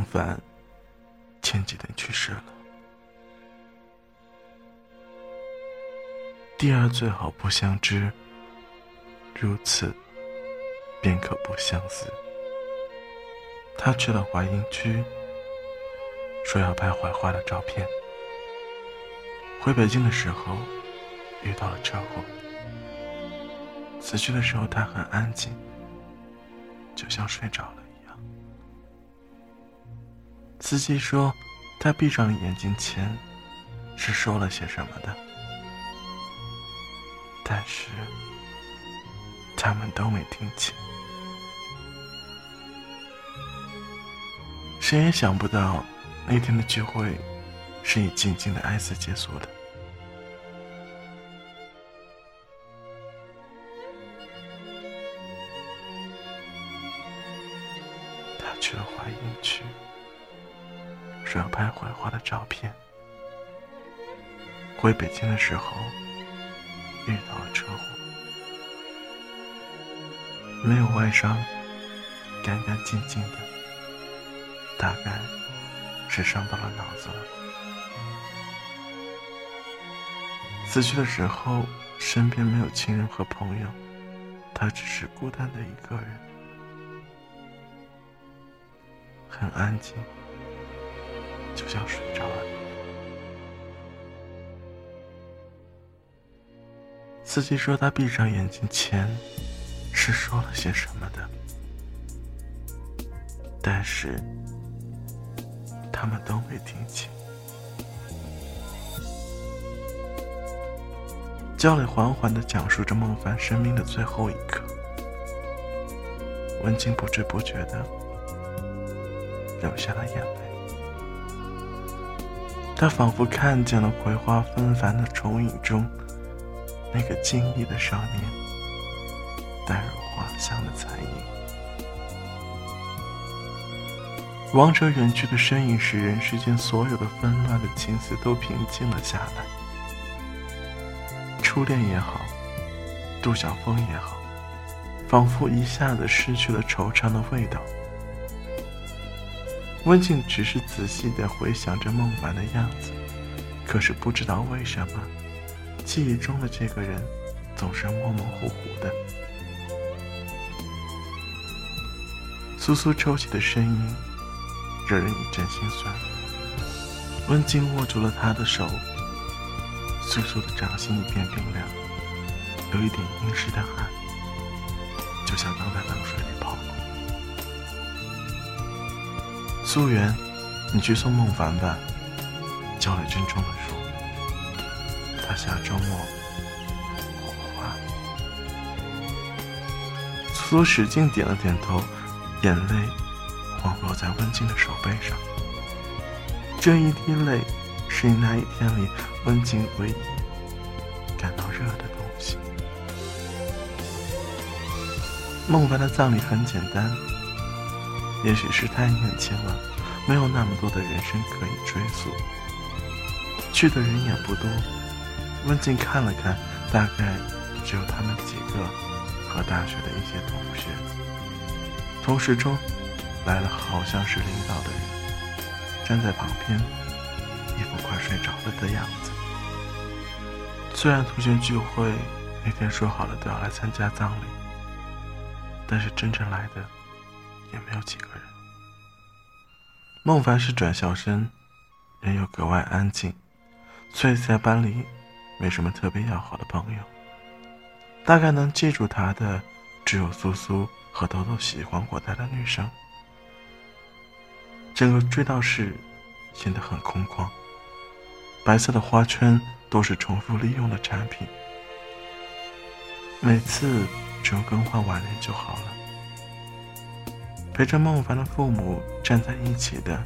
孟凡前几天去世了。第二最好不相知，如此便可不相思。他去了淮阴区，说要拍槐花的照片。回北京的时候遇到了车祸，死去的时候他很安静，就像睡着了。司机说，他闭上眼睛前是说了些什么的，但是他们都没听清。谁也想不到，那天的聚会是以静静的哀思结束的。他去了华阴区，说要拍槐花的照片。回北京的时候，遇到了车祸，没有外伤，干干净净的。大概是伤到了脑子了。死去的时候，身边没有亲人和朋友，他只是孤单的一个人，很安静，就像睡着了。司机说，他闭上眼睛前是说了些什么的，但是。他们都没听清。焦磊缓缓的讲述着孟凡生命的最后一刻，文静不知不觉的流下了眼泪。他仿佛看见了葵花纷繁的重影中那个静谧的少年，带入花香的残影。王者远去的身影，使人世间所有的纷乱的情思都平静了下来。初恋也好，杜晓峰也好，仿佛一下子失去了惆怅的味道。温静只是仔细的回想着孟凡的样子，可是不知道为什么，记忆中的这个人总是模模糊糊的。苏苏抽泣的声音。惹人一阵心酸。温静握住了他的手，苏苏的掌心一片冰凉，有一点阴湿的汗，就像刚在冷水里泡苏媛，你去送孟凡吧。焦磊郑重的说。他下周末火化。苏苏使劲点了点头，眼泪。滑落在温静的手背上，这一滴泪是你那一天里温静唯一感到热的东西。孟凡的葬礼很简单，也许是太年轻了，没有那么多的人生可以追溯。去的人也不多，温静看了看，大概只有他们几个和大学的一些同学，同事中。来了，好像是领导的人，站在旁边，一副快睡着了的样子。虽然同学聚会那天说好了都要来参加葬礼，但是真正来的也没有几个人。孟凡是转校生，人又格外安静，所以在班里没什么特别要好的朋友。大概能记住他的，只有苏苏和豆豆喜欢过他的女生。整个追悼室显得很空旷，白色的花圈都是重复利用的产品，每次只要更换挽联就好了。陪着孟凡的父母站在一起的，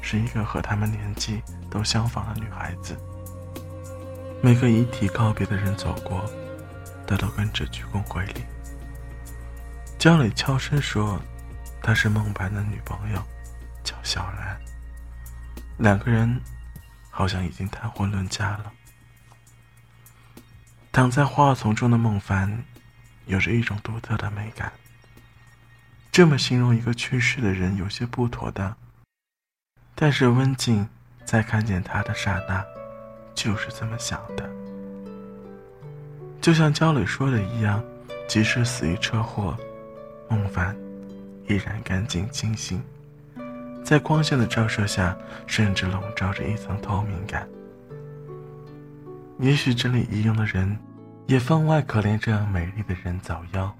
是一个和他们年纪都相仿的女孩子。每个遗体告别的人走过，她都跟着鞠躬回礼。江磊悄声说：“她是孟凡的女朋友。”叫小兰，两个人好像已经谈婚论嫁了。躺在花丛中的孟凡，有着一种独特的美感。这么形容一个去世的人有些不妥当，但是温静在看见他的刹那，就是这么想的。就像焦磊说的一样，即使死于车祸，孟凡依然干净清新，在光线的照射下，甚至笼罩着一层透明感。也许这里遗用的人，也分外可怜这样美丽的人早夭，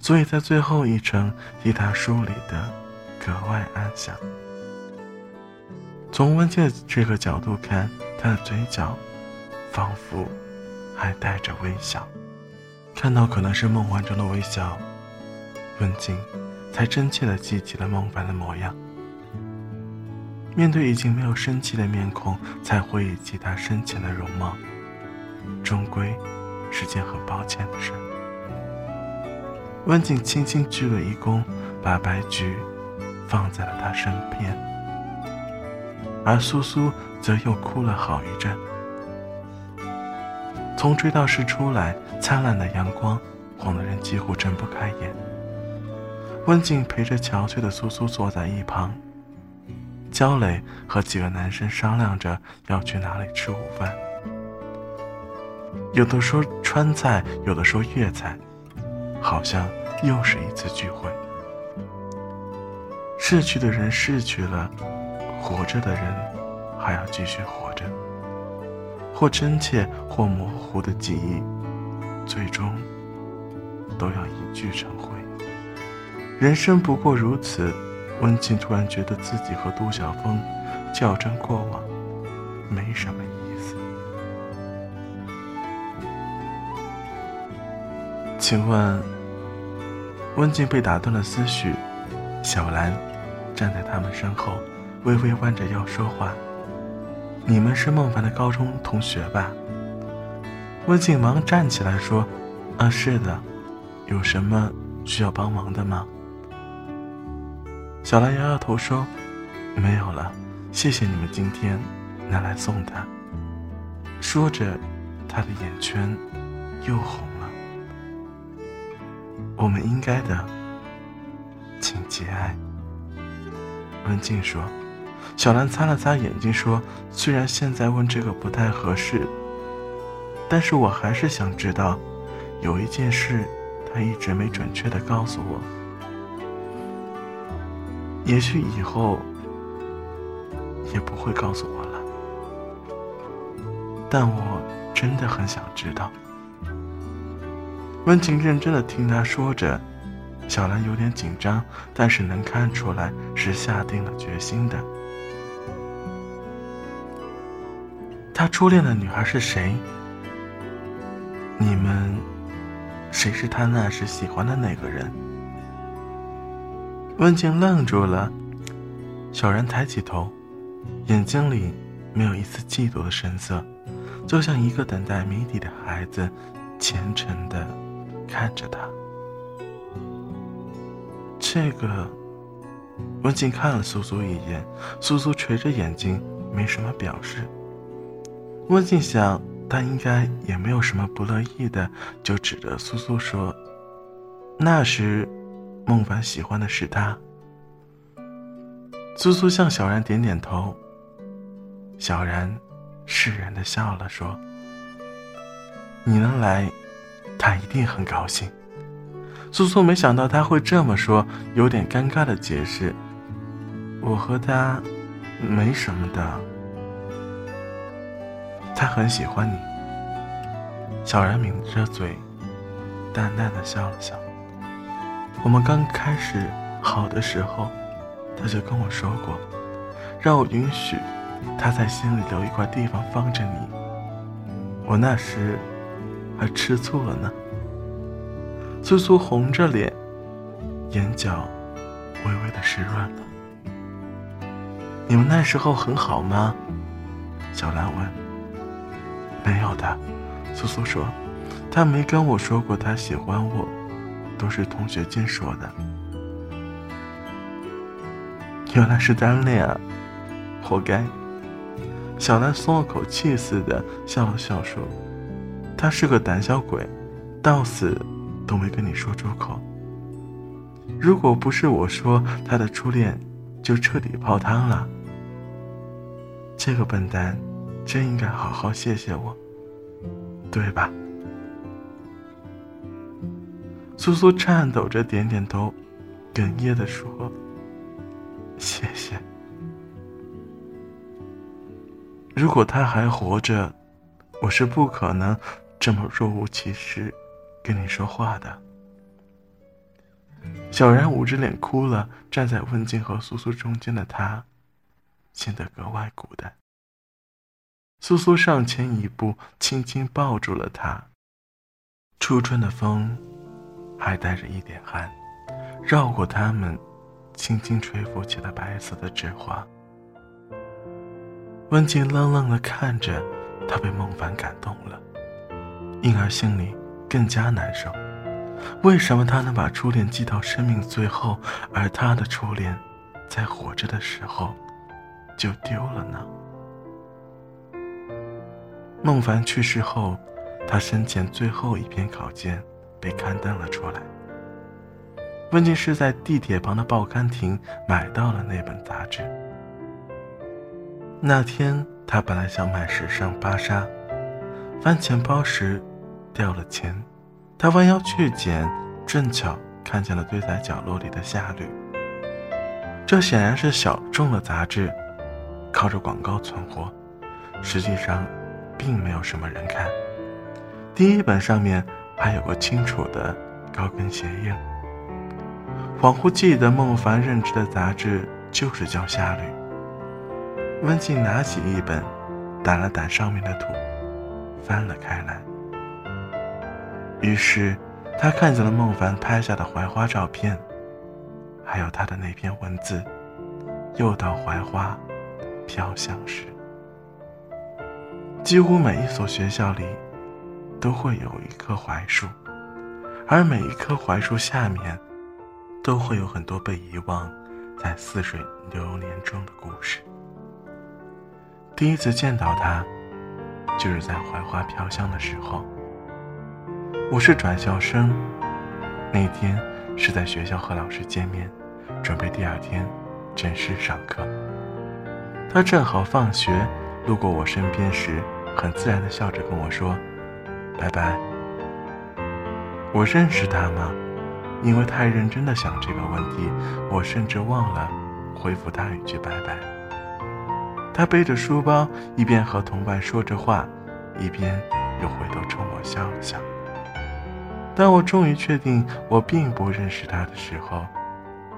所以在最后一程替他梳理的格外安详。从温静这个角度看，他的嘴角仿佛还带着微笑。看到可能是梦幻中的微笑，温静才真切地记起了孟凡的模样。面对已经没有生气的面孔，才回忆起他生前的容貌。终归是件很抱歉的事。温景轻轻鞠了一躬，把白菊放在了他身边，而苏苏则又哭了好一阵。从追悼室出来，灿烂的阳光晃得人几乎睁不开眼。温景陪着憔悴的苏苏坐在一旁，焦磊和几个男生商量着要去哪里吃午饭。有的说川菜，有的说粤菜，好像又是一次聚会。逝去的人逝去了，活着的人还要继续活着。或真切，或模糊的记忆，最终都要一聚成灰。人生不过如此。温情突然觉得自己和杜晓峰较真过往，没什么意思。请问，温静被打断了思绪。小兰站在他们身后，微微弯着腰说话：“你们是孟凡的高中同学吧？”温静忙站起来说：“啊，是的，有什么需要帮忙的吗？”小兰摇摇头说：“没有了，谢谢你们今天拿来送他。”说着，他的眼圈又红了。我们应该的，请节哀。文静说。小兰擦了擦眼睛说：“虽然现在问这个不太合适，但是我还是想知道，有一件事，他一直没准确的告诉我。也许以后也不会告诉我了，但我真的很想知道。”温情认真的听他说着，小兰有点紧张，但是能看出来是下定了决心的。他初恋的女孩是谁？你们，谁是他那时喜欢的那个人？温情愣住了，小然抬起头，眼睛里没有一丝嫉妒的神色，就像一个等待谜底的孩子，虔诚的。看着他，这个，温静看了苏苏一眼，苏苏垂着眼睛，没什么表示。温静想，他应该也没有什么不乐意的，就指着苏苏说：“那时，孟凡喜欢的是他。”苏苏向小然点点头，小然释然的笑了，说：“你能来。”他一定很高兴。苏苏没想到他会这么说，有点尴尬的解释：“我和他没什么的。”他很喜欢你。小然抿着嘴，淡淡的笑了笑。我们刚开始好的时候，他就跟我说过，让我允许他在心里留一块地方放着你。我那时。还吃醋了呢。苏苏红着脸，眼角微微的湿润了。你们那时候很好吗？小兰问。没有的，苏苏说，他没跟我说过他喜欢我，都是同学间说的。原来是单恋啊，活该。小兰松了口气似的笑了笑说。他是个胆小鬼，到死都没跟你说出口。如果不是我说他的初恋，就彻底泡汤了。这个笨蛋真应该好好谢谢我，对吧？苏苏颤抖着点点头，哽咽的说：“谢谢。如果他还活着，我是不可能这么若无其事跟你说话的。”小然捂着脸哭了，站在温静和苏苏中间的他，显得格外孤单。苏苏上前一步，轻轻抱住了他。初春的风，还带着一点寒，绕过他们，轻轻吹拂起了白色的纸花。温静愣愣的看着他，被孟凡感动了，因而心里更加难受。为什么他能把初恋记到生命最后，而他的初恋，在活着的时候，就丢了呢？孟凡去世后，他生前最后一篇考卷被刊登了出来。温静是在地铁旁的报刊亭买到了那本杂志。那天他本来想买时尚芭莎，翻钱包时掉了钱。他弯腰去捡，正巧看见了堆在角落里的《夏绿》。这显然是小众的杂志，靠着广告存活，实际上并没有什么人看。第一本上面还有个清楚的高跟鞋印。恍惚记得孟凡任职的杂志就是叫《夏绿》。温静拿起一本，掸了掸上面的土，翻了开来。于是，他看见了孟凡拍下的槐花照片，还有他的那篇文字：“又到槐花飘香时。”几乎每一所学校里，都会有一棵槐树，而每一棵槐树下面，都会有很多被遗忘在似水流年中的故事。第一次见到他，就是在槐花飘香的时候。我是转校生，那天是在学校和老师见面，准备第二天正式上课。他正好放学路过我身边时，很自然的笑着跟我说：“拜拜。”我认识他吗？因为太认真的想这个问题，我甚至忘了回复他一句拜拜。他背着书包，一边和同伴说着话，一边又回头冲我笑了笑。当我终于确定我并不认识他的时候，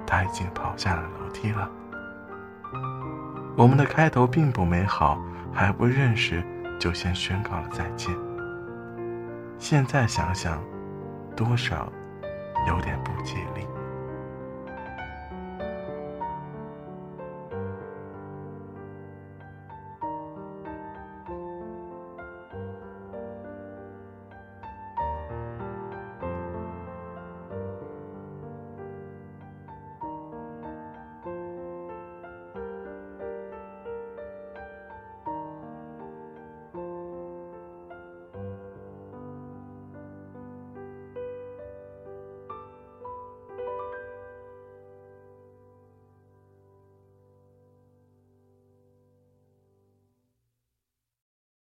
他已经跑下了楼梯了。我们的开头并不美好，还不认识就先宣告了再见。现在想想，多少有点不吉利。